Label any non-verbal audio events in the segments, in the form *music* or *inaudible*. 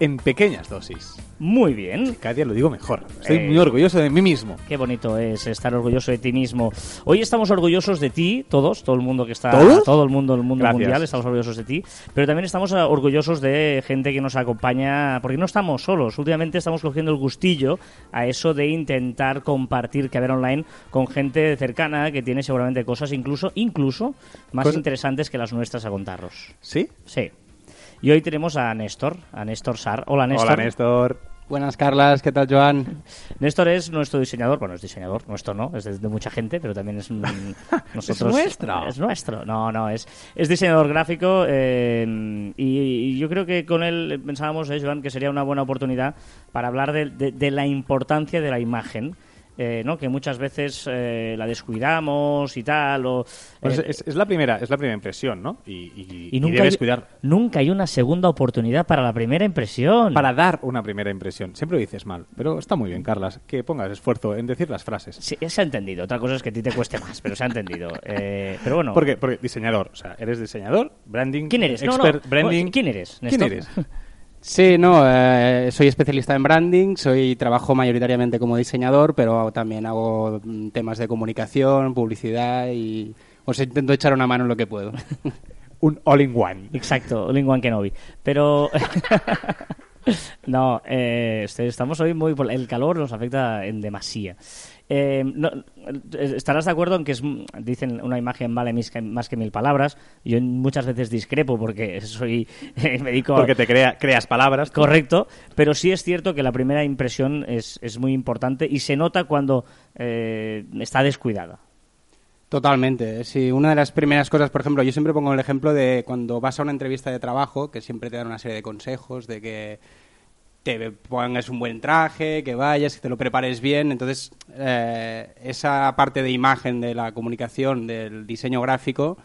en pequeñas dosis. Muy bien. Cada día lo digo mejor. Estoy Eh, muy orgulloso de mí mismo. Qué bonito es estar orgulloso de ti mismo. Hoy estamos orgullosos de ti, todos, todo el mundo que está, ¿Todos? todo el mundo, el mundo Gracias. mundial, estamos orgullosos de ti, pero también estamos ah, orgullosos de gente que nos acompaña, porque no estamos solos. Últimamente estamos cogiendo el gustillo a eso de intentar compartir que haber online con gente cercana que tiene seguramente cosas incluso, incluso más interesantes que las nuestras a contaros. ¿Sí? Sí. Y hoy tenemos a Néstor, a Néstor Sar. Hola, Néstor. Hola, Néstor. Buenas, Carlas. ¿Qué tal, Joan? Néstor es nuestro diseñador, bueno, es diseñador, nuestro no, es de, de mucha gente, pero también es un- *laughs* nosotros. nuestro. Es nuestro, no, no, es, es diseñador gráfico eh, y, y yo creo que con él pensábamos, eh, Joan, que sería una buena oportunidad para hablar de, de- de la importancia de la imagen. Eh, ¿no? que muchas veces eh, la descuidamos y tal o Pues eh, es, es la primera, es la primera impresión, ¿no? Y, y- y y nunca debes hay, cuidar nunca hay una segunda oportunidad para la primera impresión para dar una primera impresión. Siempre lo dices mal, pero está muy bien, Carlas, que pongas esfuerzo en decir las frases. Sí, se ha entendido. Otra cosa es que a ti te cueste más, pero se ha entendido. *laughs* Eh, pero bueno. Porque, porque diseñador, o sea, eres diseñador, branding, ¿Quién eres? No, no. expert, branding. ¿Quién eres, ¿Quién eres? *laughs* Sí, no, eh, soy especialista en branding, soy trabajo mayoritariamente como diseñador, pero también hago mm, temas de comunicación, publicidad y os intento echar una mano en lo que puedo. *laughs* Un all-in-one. Exacto, Lingwan Kenobi. Pero. *laughs* no, eh, este- estamos hoy muy. El calor nos afecta en demasía. Eh, no, eh, estarás de acuerdo en que es, dicen una imagen vale mis- más que mil palabras. Yo muchas veces discrepo porque soy *laughs* me dedico a- Porque te crea, creas palabras. tú. Correcto, pero sí es cierto que la primera impresión es, es muy importante y se nota cuando eh, está descuidada. Totalmente. Sí, una de las primeras cosas, por ejemplo, yo siempre pongo el ejemplo de cuando vas a una entrevista de trabajo, que siempre te dan una serie de consejos, de que te pongas un buen traje, que vayas, que te lo prepares bien. Entonces, eh, esa parte de imagen de la comunicación, del diseño gráfico,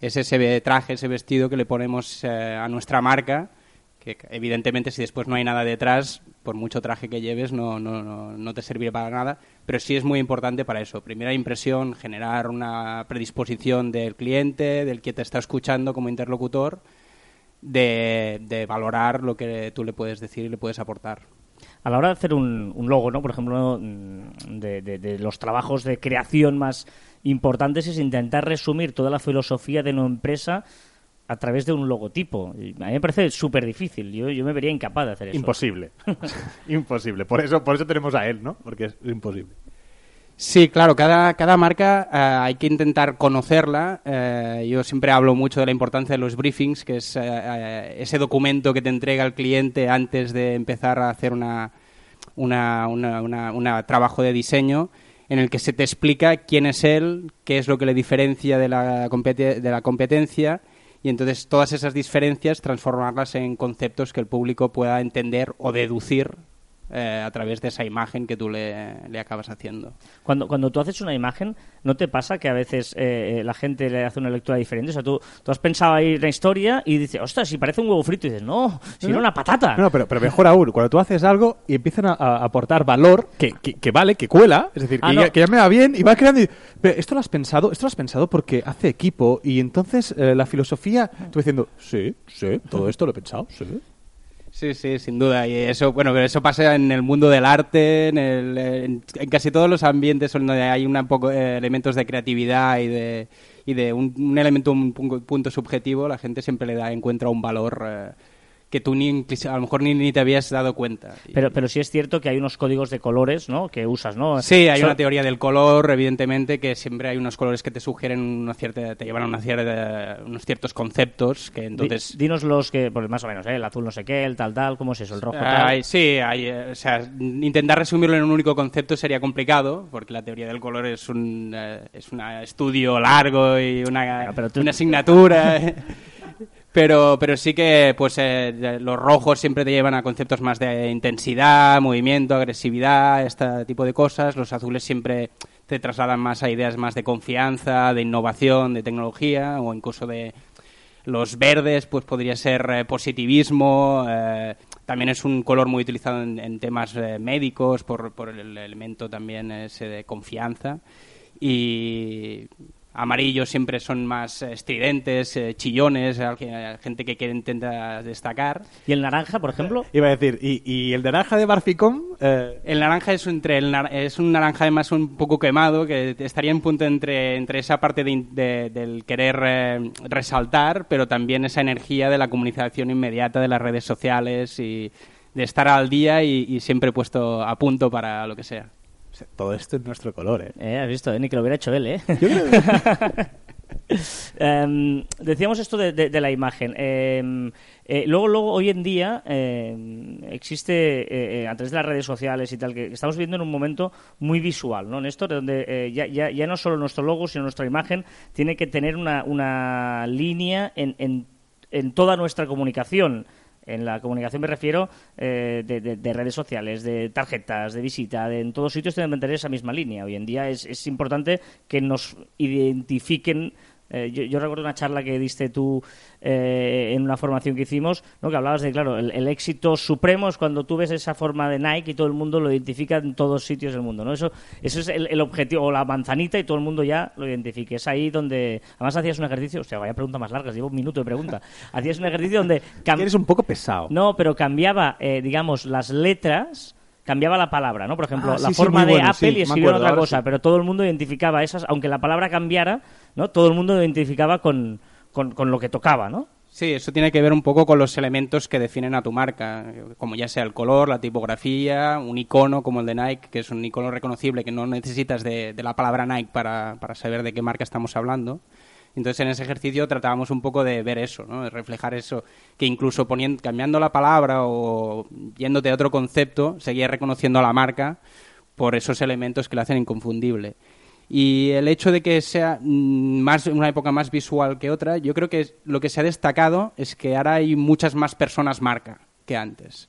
es ese traje, ese vestido que le ponemos eh, a nuestra marca, que evidentemente si después no hay nada detrás, por mucho traje que lleves, no, no, no, no te servirá para nada, pero sí es muy importante para eso. Primera impresión, generar una predisposición del cliente, del que te está escuchando como interlocutor, de, de valorar lo que tú le puedes decir y le puedes aportar. A la hora de hacer un, un logo, ¿no? por ejemplo, mm, de, de- de los trabajos de creación más importantes es intentar resumir toda la filosofía de una empresa a través de un logotipo. Y a mí me parece súper difícil. Yo, yo me vería incapaz de hacer eso. Imposible. *laughs* *laughs* imposible. Por eso, por eso tenemos a él, ¿no? Porque es imposible. Sí, claro, cada, cada marca eh, hay que intentar conocerla. Eh, yo siempre hablo mucho de la importancia de los briefings, que es eh, ese documento que te entrega el cliente antes de empezar a hacer una, una, una- una- una trabajo de diseño en el que se te explica quién es él, qué es lo que le diferencia de la, de la competencia y entonces todas esas diferencias transformarlas en conceptos que el público pueda entender o deducir eh, a través de esa imagen que tú le, le acabas haciendo. Cuando, cuando tú haces una imagen, ¿no te pasa que a veces eh, eh, la gente le hace una lectura diferente? O sea, tú, tú has pensado ahí una historia y dices, ostras, si parece un huevo frito. Y dices, no, si era una patata. No, no, pero, pero mejor aún, cuando tú haces algo y empiezan a, a aportar valor que, que, que vale, que cuela, es decir, que, Ah, ya, no. que ya me va bien y va creando. y- pero esto lo has pensado, esto lo has pensado porque hace equipo y entonces eh, la filosofía, tú diciendo, sí, sí, todo esto lo he pensado, sí. Sí, sí, sin duda. Y eso, bueno, eso pasa en el mundo del arte, en, el- en- casi todos los ambientes donde hay un poco eh, elementos de creatividad y de, y de un, un elemento, un punto subjetivo, la gente siempre le da, encuentra un valor eh, que tú ni, a lo mejor ni, ni te habías dado cuenta. Pero, pero sí es cierto que hay unos códigos de colores, ¿no? Que usas, ¿no? Sí, hay So- una teoría del color, evidentemente, que siempre hay unos colores que te sugieren una cierta, te llevan a una cierta, unos ciertos conceptos que Di- entonces dinos los que, pues más o menos, ¿eh? el azul no sé qué, el tal tal, ¿cómo es eso? El rojo tal. Ay, sí, hay, eh, o sea, intentar resumirlo en un único concepto sería complicado, porque la teoría del color es un eh, es un estudio largo y una, Bueno, pero tú- una asignatura. *laughs* Pero, pero sí que pues eh, los rojos siempre te llevan a conceptos más de intensidad, movimiento, agresividad, este tipo de cosas. Los azules siempre te trasladan más a ideas más de confianza, de innovación, de tecnología o incluso de Los verdes, pues podría ser eh, positivismo. eh, también es un color muy utilizado en, en temas eh, médicos por, por el elemento también ese de confianza. Y amarillos siempre son más estridentes, eh, chillones, gente que quiere intentar destacar. ¿Y el naranja, por ejemplo? Iba a decir, ¿y, y el naranja de Barficom? Eh, El naranja es, entre el nar- es un naranja además un poco quemado, que estaría en punto entre, entre esa parte de del querer eh, resaltar, pero también esa energía de la comunicación inmediata de las redes sociales y de estar al día y, y siempre puesto a punto para lo que sea. Todo esto es nuestro color, ¿eh? Eh, has visto, eh? ni que lo hubiera hecho él, ¿eh? *laughs* Em, decíamos esto de, de- de la imagen. Em, eh, luego, luego, hoy en día em, existe, eh, eh, a través de las redes sociales y tal, que estamos viviendo en un momento muy visual, ¿no, Néstor? Donde eh, ya, ya, ya no solo nuestro logo, sino nuestra imagen tiene que tener una, una línea en, en, en toda nuestra comunicación. En la comunicación me refiero eh, de, de- de redes sociales, de tarjetas, de visita, de- en todos sitios tienen que mantener esa misma línea. Hoy en día es, es importante que nos identifiquen. Eh, yo, yo recuerdo una charla que diste tú eh, en una formación que hicimos, ¿no? que hablabas de, claro, el, el éxito supremo es cuando tú ves esa forma de Nike y todo el mundo lo identifica en todos sitios del mundo. ¿no? Eso, eso es el, el objetivo, o la manzanita y todo el mundo ya lo identifique. Es ahí donde, además hacías un ejercicio, o sea, vaya pregunta más larga, llevo un minuto de pregunta. *laughs* Hacías un ejercicio donde... Eres un poco pesado. no, pero cambiaba, eh, digamos, las letras, cambiaba la palabra, ¿no? Por ejemplo, Ah, sí, la sí, forma de bueno, Apple sí, y escribieron otra cosa, sí. pero todo el mundo identificaba esas, aunque la palabra cambiara, ¿no? Todo el mundo lo identificaba con, con, con lo que tocaba, ¿no? Sí, eso tiene que ver un poco con los elementos que definen a tu marca, como ya sea el color, la tipografía, un icono como el de Nike, que es un icono reconocible que no necesitas de, de la palabra Nike para, para saber de qué marca estamos hablando. Entonces en ese ejercicio tratábamos un poco de ver eso, ¿no? de reflejar eso, que incluso poniendo, cambiando la palabra o yéndote a otro concepto, seguías reconociendo a la marca por esos elementos que la hacen inconfundible. Y el hecho de que sea mm, más una época más visual que otra, yo creo que lo que se ha destacado es que ahora hay muchas más personas marca que antes.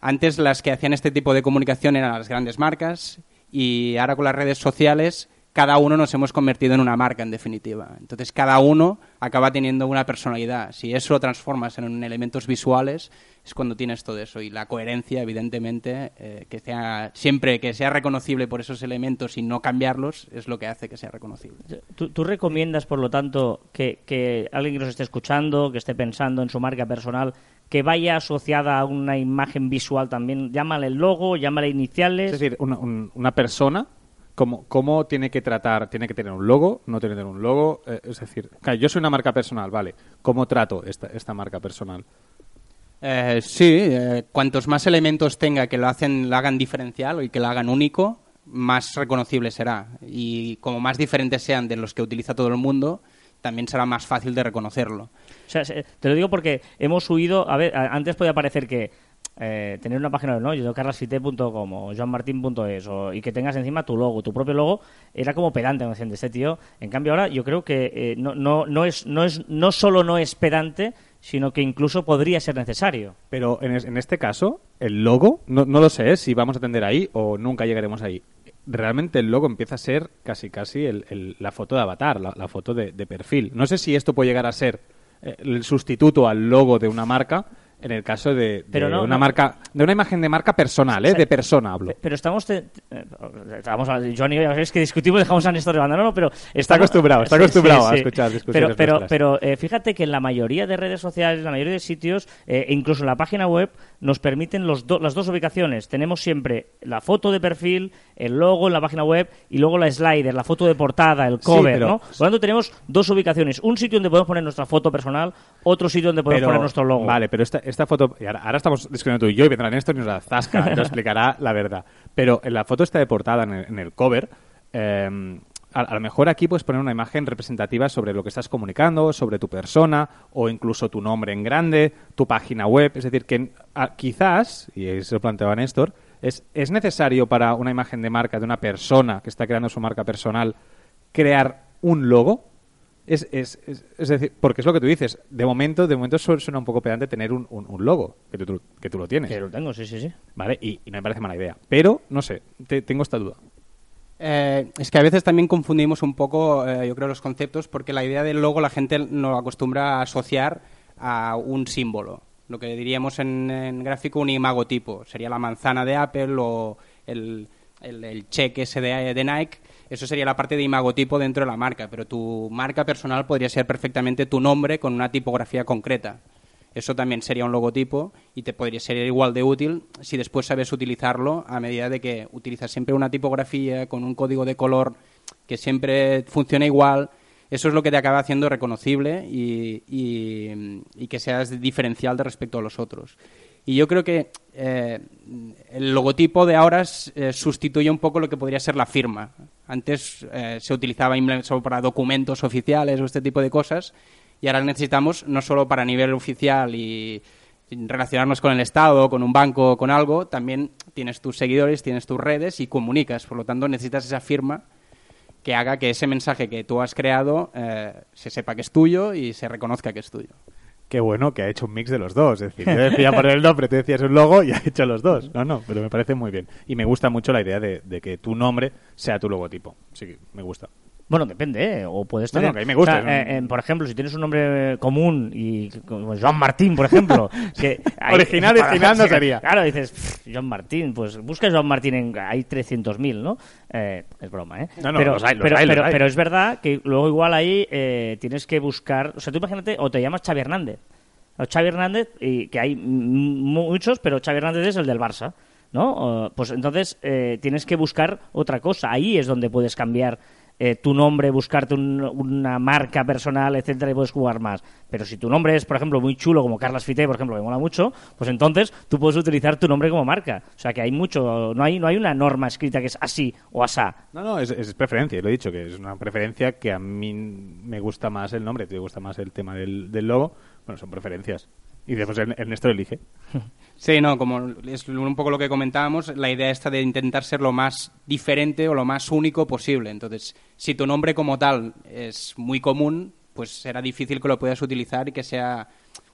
Antes las que hacían este tipo de comunicación eran las grandes marcas y ahora con las redes sociales cada uno nos hemos convertido en una marca en definitiva. Entonces cada uno acaba teniendo una personalidad. Si eso lo transformas en elementos visuales es cuando tienes todo eso y la coherencia evidentemente eh, que sea siempre que sea reconocible por esos elementos y no cambiarlos es lo que hace que sea reconocible. ¿Tú, tú recomiendas, por lo tanto, que, que alguien que nos esté escuchando, que esté pensando en su marca personal, que vaya asociada a una imagen visual también? Llámale el logo, llámale iniciales. Es decir, una, un- una persona, ¿cómo, ¿cómo tiene que tratar? ¿Tiene que tener un logo? ¿No tiene que tener un logo? Eh, es decir, claro, yo soy una marca personal, vale. ¿Cómo trato esta, esta marca personal? Eh, sí, eh, cuantos más elementos tenga que lo hacen, lo hagan diferencial y que lo hagan único, más reconocible será. Y como más diferentes sean de los que utiliza todo el mundo, también será más fácil de reconocerlo. O sea, se- te lo digo porque hemos huido. A ver, antes podía parecer que eh, tener una página web, ¿no? Yo carlasfite.com o joanmartin.es y que tengas encima tu logo, tu propio logo, era como pedante, me decían, de este tío. En cambio, ahora yo creo que eh, no, no, no, es, no, es, no solo no es pedante, sino que incluso podría ser necesario. Pero en, en este caso, el logo, no, no lo sé ¿eh? si vamos a atender ahí o nunca llegaremos ahí. Realmente el logo empieza a ser casi casi el- el- la foto de avatar, la, foto de, de perfil. No sé si esto puede llegar a ser eh, el sustituto al logo de una marca en el caso de, de Pero no, una no. marca de una imagen de marca personal, ¿eh? de persona hablo. Pe- Pero estamos. te- eh, estamos a- Joan y yo, ya sabéis que discutimos, dejamos a Néstor de banda. No, no, pero. Está acostumbrado, está acostumbrado sí, a escuchar discusiones Pero, pero, pero eh, fíjate que en la mayoría de redes sociales, en la mayoría de sitios, eh, incluso en la página web, nos permiten los do- las dos ubicaciones. Tenemos siempre la foto de perfil, el logo en la página web y luego la slider, la foto de portada, el cover, pero- ¿no? Por lo tanto, tenemos dos ubicaciones. Un sitio donde podemos poner nuestra foto personal, otro sitio donde podemos Pero- poner nuestro logo. Vale, pero esta, esta foto. y ahora, ahora estamos discutiendo tú y yo, y vendrá Néstor y nos la zasca, y nos *laughs* explicará la verdad. Pero en la foto está de portada, en el, en el cover, eh, a, a lo mejor aquí puedes poner una imagen representativa sobre lo que estás comunicando, sobre tu persona, o incluso tu nombre en grande, tu página web. Es decir, que ah, quizás, y eso lo planteaba Néstor, es, es necesario para una imagen de marca de una persona que está creando su marca personal crear un logo. Es, es, es, es decir, porque es lo que tú dices. De momento, de momento su- suena un poco pedante tener un, un- un logo, que tú, que tú lo tienes. Que lo tengo, sí, sí, sí. ¿Vale? Y, y no me parece mala idea. Pero, no sé, te- tengo esta duda. Eh, es que a veces también confundimos un poco, eh, yo creo, los conceptos, porque la idea del logo la gente no acostumbra a asociar a un símbolo. Lo que diríamos en, en gráfico un imagotipo. Sería la manzana de Apple o el, el, el cheque ese de, de Nike. Eso sería la parte de imagotipo dentro de la marca, pero tu marca personal podría ser perfectamente tu nombre con una tipografía concreta. Eso también sería un logotipo y te podría ser igual de útil si después sabes utilizarlo a medida de que utilizas siempre una tipografía con un código de color que siempre funciona igual. Eso es lo que te acaba haciendo reconocible y, que seas diferencial de respecto a los otros. Y yo creo que eh, el logotipo de ahora eh, sustituye un poco lo que podría ser la firma. Antes eh, se utilizaba solo para documentos oficiales o este tipo de cosas y ahora necesitamos no solo para nivel oficial y relacionarnos con el Estado, con un banco, con algo, también tienes tus seguidores, tienes tus redes y comunicas. Por lo tanto, necesitas esa firma que haga que ese mensaje que tú has creado eh, se sepa que es tuyo y se reconozca que es tuyo. Qué bueno que ha hecho un mix de los dos. Es decir, yo decía poner el nombre, tú decías un logo y ha hecho los dos. No, no, pero me parece muy bien. Y me gusta mucho la idea de, de que tu nombre sea tu logotipo. Sí, me gusta. Bueno, depende, ¿eh? O puedes tener... no, que a mí me gusta, o sea, eh, por ejemplo, si tienes un nombre común y como Joan Martín, por ejemplo... *laughs* que Original, original no *laughs* sería. Claro, dices, "Pff, Joan Martín, pues busca Joan Martín en... Hay 300.000, ¿no? Eh, es broma, ¿eh? No, no, pero, los hay, los pero, hay, los pero, hay. pero es verdad que luego igual ahí eh, tienes que buscar... O sea, tú imagínate, o te llamas Xavi Hernández. O Xavi Hernández, y que hay muchos, pero Xavi Hernández es el del Barça. ¿no? Pues entonces eh, tienes que buscar otra cosa. Ahí es donde puedes cambiar eh, tu nombre, buscarte un- una marca personal, etcétera, y puedes jugar más. Pero si tu nombre es, por ejemplo, muy chulo, como Carlas Fité, por ejemplo, que mola mucho, pues entonces tú puedes utilizar tu nombre como marca. O sea que hay mucho, no hay, no hay una norma escrita que es así o asá. No, no, es, es preferencia, lo he dicho, que es una preferencia que a mí me gusta más el nombre, te gusta más el tema del, del logo. Bueno, son preferencias. Y después Er- Ernesto elige. *laughs* Sí, no, como es un poco lo que comentábamos, la idea esta de intentar ser lo más diferente o lo más único posible. Entonces, si tu nombre como tal es muy común, pues será difícil que lo puedas utilizar y que sea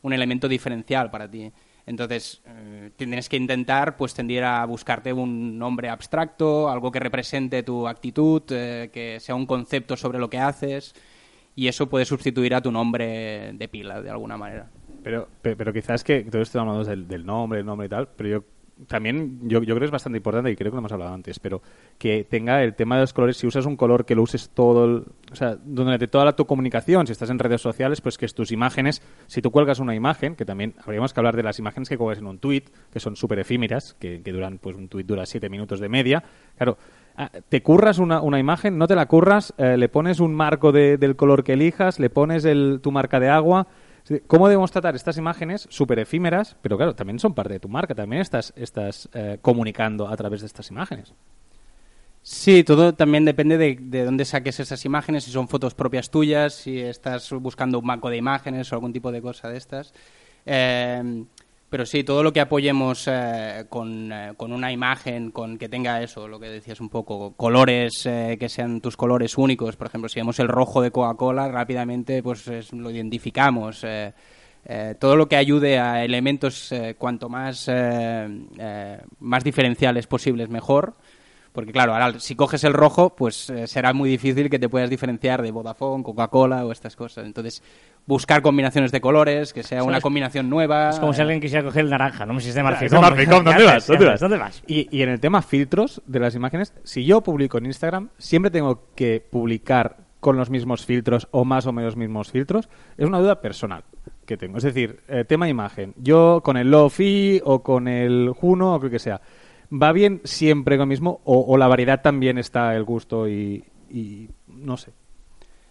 un elemento diferencial para ti. Entonces, eh, tienes que intentar pues tender a buscarte un nombre abstracto, algo que represente tu actitud, eh, que sea un concepto sobre lo que haces y eso puede sustituir a tu nombre de pila de alguna manera. Pero, pe- pero, quizás que todo esto hablando del, del nombre, el nombre y tal, pero yo también yo, yo creo que es bastante importante y creo que lo hemos hablado antes, pero que tenga el tema de los colores, si usas un color que lo uses todo, el- o sea, durante toda la, tu comunicación, si estás en redes sociales, pues que tus imágenes, si tú cuelgas una imagen, que también habríamos que hablar de las imágenes que cuelgas en un tweet, que son súper efímeras, que, que duran, pues un tweet dura siete minutos de media, claro, ah, te curras una, una imagen, no te la curras, eh, le pones un marco de- del color que elijas, le pones el, tu marca de agua. ¿Cómo debemos tratar estas imágenes súper efímeras? Pero claro, también son parte de tu marca, también estás, estás eh, comunicando a través de estas imágenes. Sí, todo también depende de, de dónde saques esas imágenes, si son fotos propias tuyas, si estás buscando un banco de imágenes o algún tipo de cosa de estas. Eh, pero sí, todo lo que apoyemos eh, con, eh, con una imagen, con que tenga eso, lo que decías un poco, colores eh, que sean tus colores únicos. Por ejemplo, si vemos el rojo de Coca-Cola, rápidamente pues es- lo identificamos. eh, eh, todo lo que ayude a elementos cuanto más, más diferenciales posibles, mejor. Porque claro, ahora si coges el rojo, pues será muy difícil que te puedas diferenciar de Vodafone, Coca-Cola o estas cosas. Entonces, buscar combinaciones de colores, que sea una combinación nueva. Es como si alguien quisiera coger el naranja, no me si es de Marficom. Es de Marficom, ¿dónde *laughs* ¿Qué vas? ¿Dónde ¿Qué vas? ¿Dónde vas? Y, y en el tema filtros de las imágenes, si yo publico en Instagram, siempre tengo que publicar con los mismos filtros o más o menos mismos filtros. Es una duda personal que tengo. Es decir, eh, tema imagen. Yo con el Lofi o con el Juno o lo que sea. ¿Va bien siempre con el mismo o, o la variedad también está el gusto y, y no sé?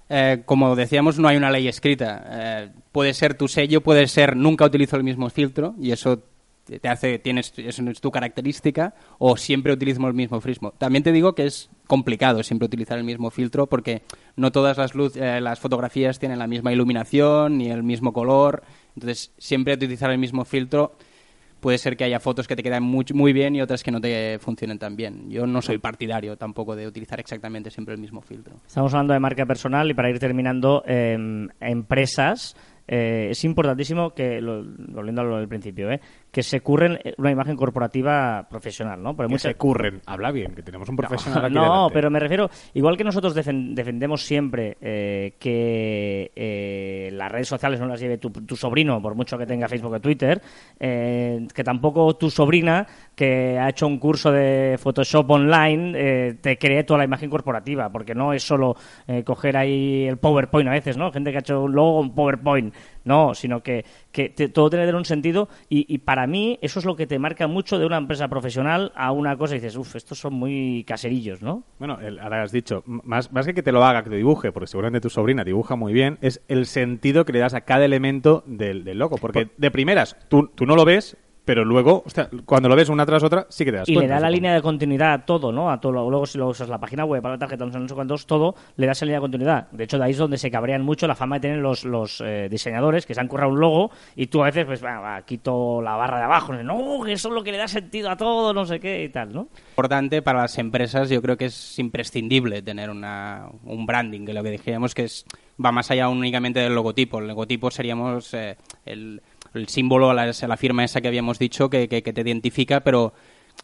Eh, como decíamos, no hay una ley escrita. Eh, puede ser tu sello, puede ser nunca utilizo el mismo filtro y eso te hace, tienes, eso es tu característica, o siempre utilizo el mismo frismo. También te digo que es complicado siempre utilizar el mismo filtro porque no todas las, luz, eh, las fotografías tienen la misma iluminación ni el mismo color. Entonces, siempre utilizar el mismo filtro puede ser que haya fotos que te quedan muy, muy bien y otras que no te funcionen tan bien. Yo no soy partidario tampoco de utilizar exactamente siempre el mismo filtro. Estamos hablando de marca personal y para ir terminando, eh, empresas es importantísimo que, lo, volviendo a principio, ¿eh? Que se curren una imagen corporativa profesional, ¿no? Porque que se curren. Habla bien, que tenemos un profesional no, *laughs* aquí No, pero me refiero, igual que nosotros defendemos siempre eh, que eh, las redes sociales no las lleve tu, tu, sobrino, por mucho que tenga Facebook o Twitter, eh, que tampoco tu sobrina, que ha hecho un curso de Photoshop online, te cree toda la imagen corporativa, porque no es solo coger ahí el PowerPoint a veces, ¿no? Gente que ha hecho un logo en PowerPoint no, sino que, que todo tiene que tener un sentido y, para mí eso es lo que te marca mucho de una empresa profesional a una cosa y dices, uff, estos son muy caserillos, ¿no? Bueno, ahora has dicho, más, más que que te lo haga, que te dibuje, porque seguramente tu sobrina dibuja muy bien, es el sentido que le das a cada elemento del, del logo. Porque de primeras, tú, tú no lo ves, pero luego, cuando lo ves una tras otra, sí que te das y cuenta. Y le da la línea de continuidad a todo, ¿no? A todo. Luego, si lo usas la página web, para la tarjeta, no sé, no sé cuántos, todo, le das la línea de continuidad. De hecho, de ahí es donde se cabrean mucho la fama de tener los, los eh, diseñadores que se han currado un logo y tú a veces, pues, va, quito la barra de abajo. No, que eso es lo que le da sentido a todo, no sé qué y tal, ¿no? Importante para las empresas, yo creo que es imprescindible tener una, un branding, que lo que dijimos que es va más allá únicamente del logotipo. El logotipo seríamos eh, el el símbolo, la, la firma esa que habíamos dicho que, que, te identifica, pero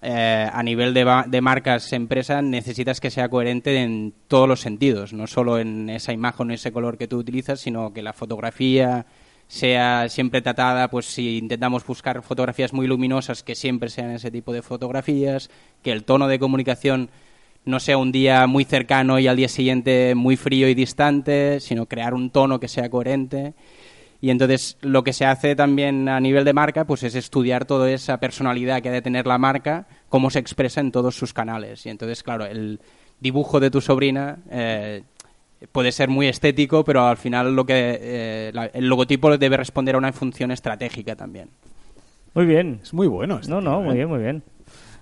eh, a nivel de, de marcas, empresa, necesitas que sea coherente en todos los sentidos, no solo en esa imagen ese color que tú utilizas, sino que la fotografía sea siempre tratada, pues si intentamos buscar fotografías muy luminosas, que siempre sean ese tipo de fotografías, que el tono de comunicación no sea un día muy cercano y al día siguiente muy frío y distante, sino crear un tono que sea coherente. Y entonces lo que se hace también a nivel de marca pues es estudiar toda esa personalidad que ha de tener la marca, cómo se expresa en todos sus canales. Y entonces, claro, el dibujo de tu sobrina eh, puede ser muy estético, pero al final lo que eh, el logotipo debe responder a una función estratégica también. Muy bien. Es muy bueno. Este no, no, muy bien, muy bien.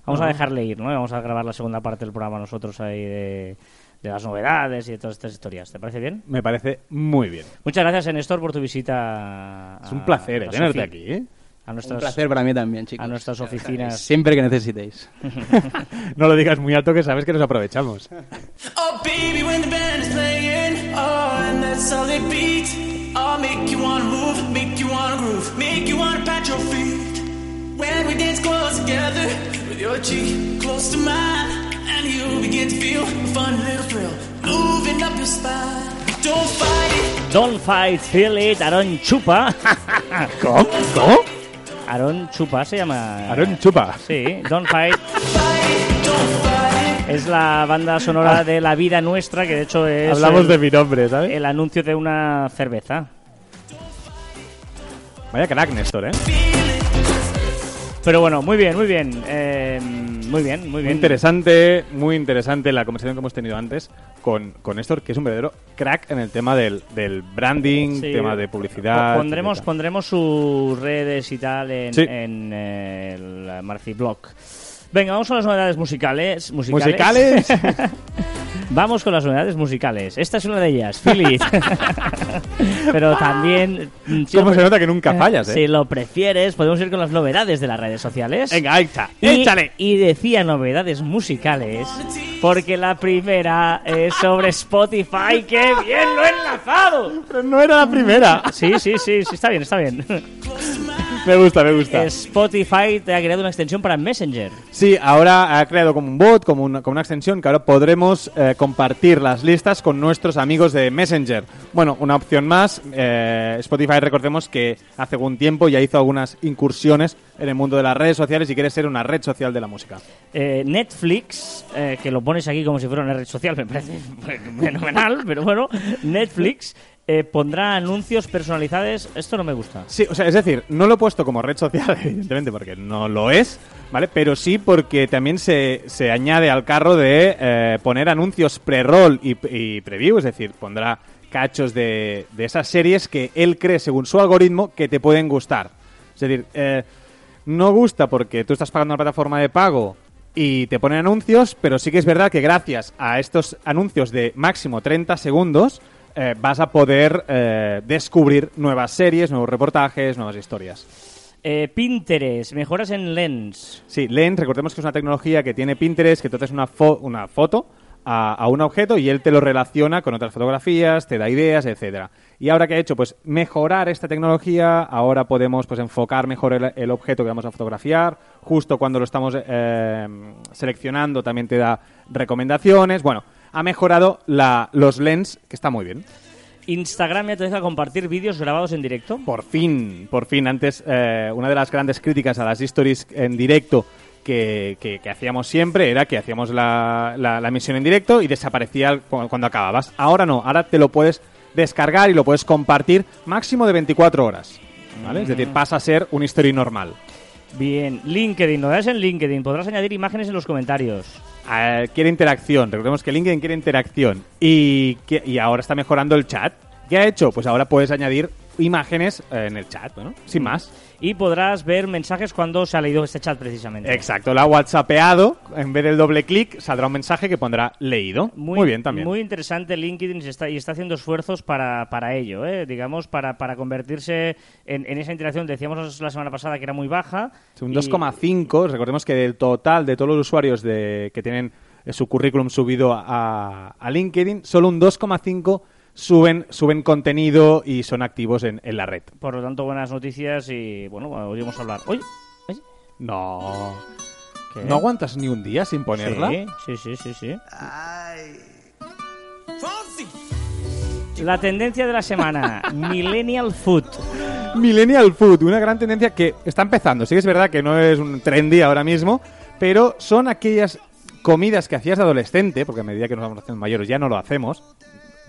Vamos a dejarle ir, ¿no? Vamos a grabar la segunda parte del programa nosotros ahí de de las novedades y de todas estas historias. ¿Te parece bien? Me parece muy bien. Muchas gracias, Néstor, por tu visita. Es un placer eh, tenerte aquí, ¿eh? A nuestras, un placer para mí también, chicos. A nuestras oficinas. Siempre que necesitéis. *laughs* no lo digas muy alto que sabes que nos aprovechamos. And you begin to feel a fun little thrill moving up your spine. Don't fight it. Don't fight, feel it. Aaron Chupa. *laughs* ¿Cómo? ¿Cómo? Aaron Chupa se llama. Aaron Chupa. Sí, Don't fight. Es la banda sonora de La Vida Nuestra, que de hecho es. Hablamos de mi nombre, ¿sabes? El anuncio de una cerveza. Vaya crack, Néstor, ¿eh? Pero bueno, muy bien, muy bien. Eh, muy bien, muy bien. Muy interesante, muy interesante la conversación que hemos tenido antes con, con Néstor, que es un verdadero crack en el tema del, del branding, tema de publicidad. Pondremos, pondremos sus redes y tal en, en el Marciblog. Venga, vamos con las novedades musicales. ¿Musicales? *laughs* Vamos con las novedades musicales. Esta es una de ellas, Philip. *laughs* Pero también... ¿Cómo se nota que nunca fallas, eh? Si lo prefieres, podemos ir con las novedades de las redes sociales. Venga, ahí está. Y, échale. Y decía novedades musicales porque la primera es sobre Spotify. ¡Qué bien lo he enlazado! Pero no era la primera. Sí, sí, sí, sí, está bien, está bien. *laughs* me gusta, me gusta. Spotify te ha creado una extensión para Messenger. Sí, ahora ha creado como un bot, como una, como una extensión que ahora podremos eh, compartir las listas con nuestros amigos de Messenger. Bueno, una opción más. Eh, Spotify, recordemos que hace algún tiempo ya hizo algunas incursiones en el mundo de las redes sociales y quiere ser una red social de la música. Eh, Netflix, que lo pones aquí como si fuera una red social, me parece *laughs* fenomenal, pero bueno, Netflix eh, pondrá anuncios personalizados. Esto no me gusta. Sí, o sea, es decir, no lo he puesto como red social, *laughs* evidentemente, porque no lo es, ¿vale? Pero sí porque también se, se añade al carro de eh, poner anuncios pre-roll y, preview, es decir, pondrá cachos de, de, esas series que él cree, según su algoritmo, que te pueden gustar. Es decir, eh, no gusta porque tú estás pagando una plataforma de pago y te ponen anuncios, pero sí que es verdad que gracias a estos anuncios de máximo 30 segundos, eh, vas a poder eh, descubrir nuevas series, nuevos reportajes, nuevas historias. Eh, Pinterest, mejoras en Lens. Sí, Lens, recordemos que es una tecnología que tiene Pinterest, que tú haces una, una foto a, a un objeto y él te lo relaciona con otras fotografías, te da ideas, etcétera. Y ahora que ha hecho, pues mejorar esta tecnología, ahora podemos pues enfocar mejor el, el objeto que vamos a fotografiar. Justo cuando lo estamos eh, seleccionando también te da recomendaciones. Bueno, ha mejorado la, los lens, que está muy bien. Instagram ya te deja compartir vídeos grabados en directo. Por fin, por fin. Antes, eh, una de las grandes críticas a las stories en directo que, que- que hacíamos siempre era que hacíamos la, la- la emisión en directo y desaparecía al- cu- cuando acababas. Ahora no, ahora te lo puedes descargar y lo puedes compartir máximo de 24 horas. ¿vale? Es decir, pasa a ser un story normal. Bien, LinkedIn, novedades en LinkedIn. Podrás añadir imágenes en los comentarios. Eh, quiere interacción. Recordemos que LinkedIn quiere interacción. Y, que- y ahora está mejorando el chat. ¿Qué ha hecho? Pues ahora puedes añadir imágenes eh, en el chat, ¿no? Sin más. Y podrás ver mensajes cuando se ha leído este chat precisamente. Exacto, lo ha whatsappeado. En vez del doble clic, saldrá un mensaje que pondrá leído. Muy, bien también. Muy interesante LinkedIn se está, y está haciendo esfuerzos para, para ello, ¿eh? digamos, para, para convertirse en, en esa interacción. Decíamos la semana pasada que era muy baja. un y- 2,5. Recordemos que del total de todos los usuarios de, que tienen eh, su currículum subido a, a LinkedIn, solo un 2,5 suben, suben contenido y son activos en, en la red. Por lo tanto, buenas noticias y, bueno, hoy vamos a hablar. Oye, oye, No. ¿qué? ¿No aguantas ni un día sin ponerla? Sí, sí, sí, sí, sí. La tendencia de la semana, *laughs* Millennial Food. Millennial Food, una gran tendencia que está empezando. Sí que es verdad que no es un trendy ahora mismo, pero son aquellas comidas que hacías de adolescente, porque a medida que nos vamos haciendo mayores ya no lo hacemos,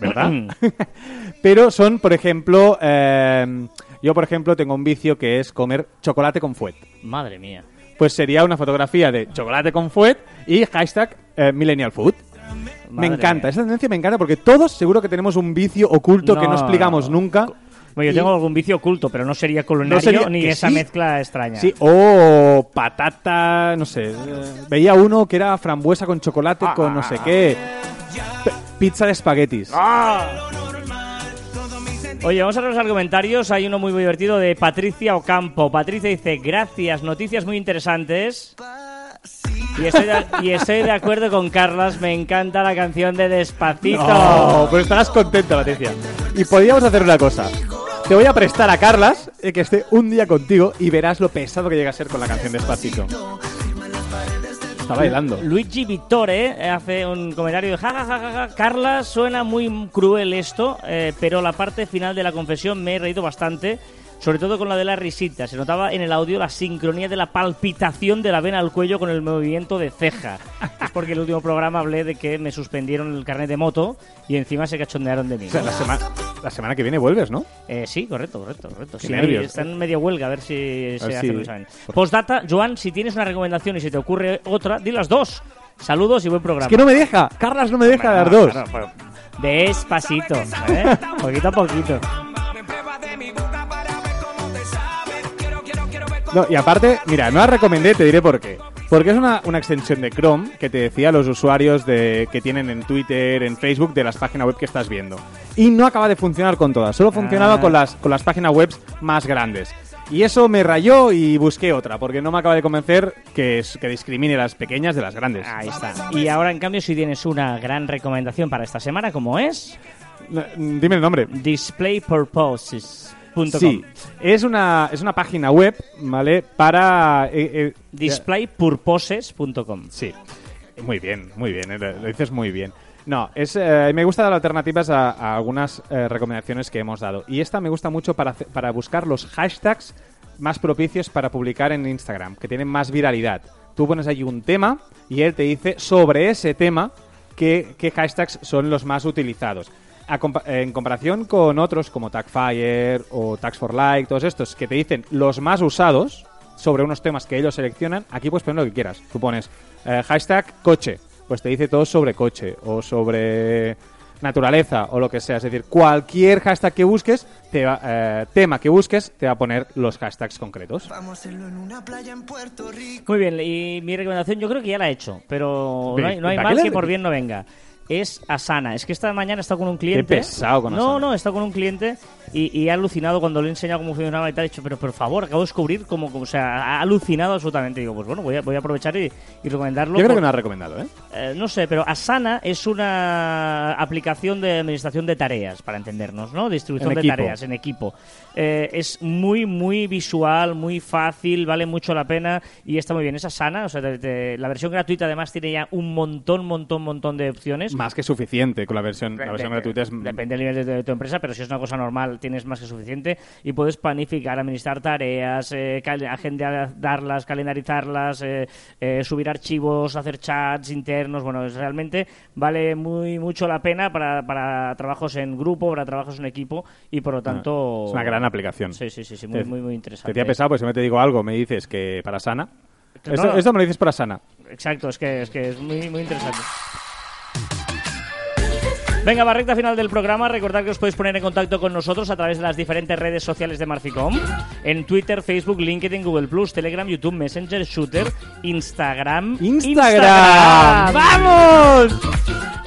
¿verdad? *laughs* pero son, por ejemplo, eh, yo por ejemplo tengo un vicio que es comer chocolate con fuet. Madre mía. Pues sería una fotografía de chocolate con fuet y hashtag eh, Millennial Food. me Madre encanta, mía. esa tendencia me encanta porque todos seguro que tenemos un vicio oculto que no No, explicamos no. nunca. Bueno, yo Y- tengo algún vicio oculto, pero no sería culinario sería- ni que esa sí. mezcla extraña. Sí, o patata, no sé. eh, Veía uno que era frambuesa con chocolate Ah, con no sé qué. P- pizza de espaguetis. Oye, vamos a ver los comentarios. Hay uno muy, muy divertido de Patricia Ocampo. Patricia dice, gracias, noticias muy interesantes. Y estoy, de, y estoy de acuerdo con Carlas, me encanta la canción de Despacito. No, pero estarás contenta, Patricia. Y podríamos hacer una cosa. Te voy a prestar a Carlas eh, que esté un día contigo y verás lo pesado que llega a ser con la canción Despacito. Está bailando. Luigi Vittore eh, hace un comentario de ja, ja, ja, ja, ja. Carla, suena muy cruel esto, eh, pero la parte final de la confesión me he reído bastante, sobre todo con la de la risita. Se notaba en el audio la sincronía de la palpitación de la vena al cuello con el movimiento de ceja. *laughs* es porque el último programa hablé de que me suspendieron el carnet de moto y encima se cachondearon de mí. O sea, la, semana la semana que viene vuelves, ¿no? Eh, sí, correcto, correcto, correcto. Qué Sí, nervios. Está en media huelga, a ver si A se ver hace examen. Postdata, Joan, si tienes una recomendación y se te ocurre otra, di las dos. Saludos y buen programa. Es que no me deja. Carlas no me deja dar Claro, dos. claro, pero Despacito, ¿eh? poquito a poquito. No, y aparte, mira, no la recomendé, te diré por qué. Porque es una, una extensión de Chrome que te decía los usuarios de, que tienen en Twitter, en Facebook, de las páginas web que estás viendo. Y no acaba de funcionar con todas, solo funcionaba Ah. con, las, con las páginas web más grandes. Y eso me rayó y busqué otra, porque no me acaba de convencer que, es- que discrimine las pequeñas de las grandes. Ahí está. Y ahora, en cambio, si tienes una gran recomendación para esta semana, como es Dime el nombre. Sí, es una, es una página web, ¿vale? Para... eh, eh, Displaypurposes.com. Sí, muy bien, muy bien, eh, lo lo dices muy bien. No, es, eh, me gusta dar alternativas a, a algunas eh, recomendaciones que hemos dado. Y esta me gusta mucho para, para buscar los hashtags más propicios para publicar en Instagram, que tienen más viralidad. Tú pones allí un tema y él te dice sobre ese tema qué, qué hashtags son los más utilizados. A compa- en comparación con otros como Tagfire o Tags for Like, todos estos que te dicen los más usados sobre unos temas que ellos seleccionan, aquí puedes poner lo que quieras. Tú pones eh, hashtag coche, pues te dice todo sobre coche o sobre naturaleza o lo que sea. Es decir, cualquier hashtag que busques, te va- eh, tema que busques, te va a poner los hashtags concretos. Vamos a hacerlo en una playa en Puerto Rico. Muy bien, y mi recomendación yo creo que ya la he hecho, pero no hay, no hay ¿para mal que por bien no venga. Es Asana. Es que esta mañana he estado con un cliente. pesado con No, Asana. no, he estado con un cliente y, y he alucinado cuando le he enseñado cómo funcionaba y tal. He dicho, pero por favor, acabo de descubrir cómo, o sea, ha alucinado absolutamente. Digo, pues bueno, voy a, voy a aprovechar y, y recomendarlo. Yo creo por- que no has recomendado, ¿eh? eh, no sé, pero Asana es una aplicación de administración de tareas, para entendernos, ¿no? Distribución En de equipo. tareas en equipo. Eh, es muy, muy visual, muy fácil, vale mucho la pena y está muy bien. Es Asana, o sea, te- te- la versión gratuita además tiene ya un montón, montón, montón de opciones. Más que suficiente con la versión, la versión gratuita. Es... Depende del nivel de, tu empresa, pero si es una cosa normal tienes más que suficiente y puedes planificar, administrar tareas, eh, agendarlas, calendarizarlas, eh, eh, subir archivos, hacer chats internos. Bueno, es- realmente vale muy mucho la pena para, para trabajos en grupo, para trabajos en equipo y por lo tanto... Ah, Es una gran aplicación. Sí, sí, sí, sí, muy, Te- muy, muy Te interesante. tía pesado, pues si me te digo algo, me dices que para sana. No, Esto, esto me lo dices para sana. Exacto, es que es, que es muy, muy interesante. Venga, va recta final del programa. Recordad que os podéis poner en contacto con nosotros a través de las diferentes redes sociales de Marficom. En Twitter, Facebook, LinkedIn, Google Plus, Telegram, YouTube, Messenger, Shooter, Instagram. ¡Instagram! ¡Vamos!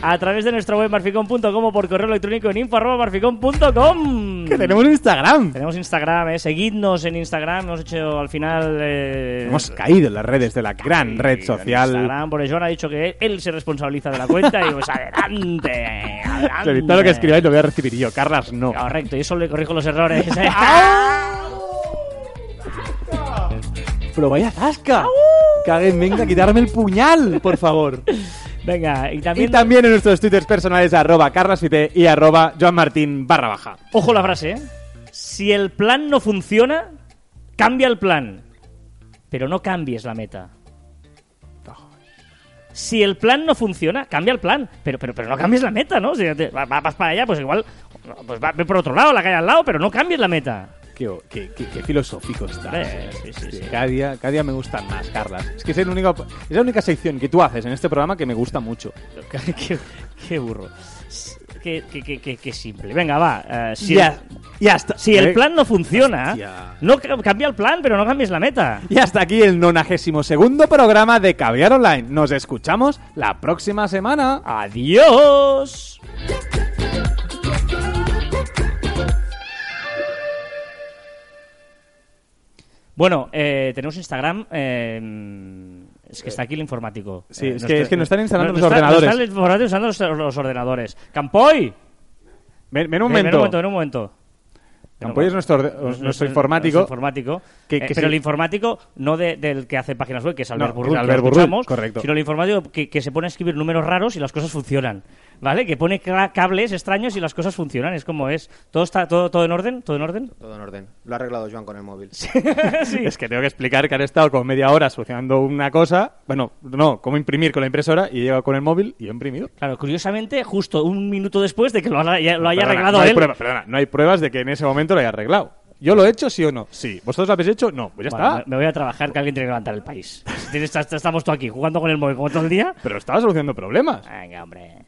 A través de nuestra web marficom.com o por correo electrónico en info.marficom.com. ¡Que tenemos Instagram! Tenemos Instagram, eh. seguidnos en Instagram. Hemos hecho al final. eh, Hemos caído en las redes de la gran red social. Instagram, porque Joan ha dicho que él se responsabiliza de la cuenta y pues adelante, lo que escribáis lo voy a recibir yo. Carlas, no. Correcto, y eso le corrijo los errores. *laughs* ¿eh? Pero vaya zasca. Que alguien venga a quitarme el puñal, por favor. Venga, y también, Y también en nuestros twitters personales arroba carlasfite y arroba joanmartin barra baja. ojo la frase, ¿eh? Si el plan no funciona, cambia el plan. Pero no cambies la meta. Si el plan no funciona, cambia el plan. Pero, pero, pero no cambies la meta, ¿no? Si te- vas para allá, pues igual. Pues va ve por otro lado, la calle al lado, pero no cambies la meta. Qué, qué- qué- qué filosófico está. Eh, sí, sí, sí. Cada día, cada día me gustan más, Carlas. Es que es, el único, es la única sección que tú haces en este programa que me gusta mucho. *laughs* qué, qué burro. Qué simple. Venga, va. eh, si, ya, ya está. si el Eh, plan no funciona, Hostia. no ca- cambia el plan, pero no cambies la meta. Y hasta aquí el 92 segundo programa de Caviar Online. Nos escuchamos la próxima semana. Adiós. Bueno, eh, tenemos Instagram. eh, es que está aquí el informático. Sí, Eh, es que- es que nos están instalando no- los no ordenadores. no está el informático usando los, los ordenadores. ¡Campoy! Ven, ven un Ven, ven momento. un momento, ven un momento. Campoy es nuestro, Nuestro- nuestro informático. nuestro informático. Que- Eh, que pero sí. el informático no de- del que hace páginas web, que es Albert No, que Albert escuchamos, correcto. Sino el informático que, que se pone a escribir números raros y las cosas funcionan. ¿Vale? Que pone cla- cables extraños y las cosas funcionan. Es como es. ¿Todo está todo, todo en orden? ¿Todo en orden? Todo en orden. Lo ha arreglado Joan con el móvil. *laughs* sí. *laughs* Es que tengo que explicar que han estado como media hora solucionando una cosa. Bueno, no, cómo imprimir con la impresora y he llegado con el móvil y he imprimido. Claro, curiosamente, justo un minuto después de que lo, haya- lo haya Perdona, arreglado no hay él. prueba- perdona, no hay pruebas de que en ese momento lo haya arreglado. ¿Yo lo he hecho, sí o no? Sí. ¿Vosotros lo habéis hecho? No. Pues ya Bueno, está. me voy a trabajar que alguien tiene que levantar el país. *laughs* Estamos tú aquí jugando con el móvil como todo el día. Pero estaba solucionando problemas. Venga, hombre.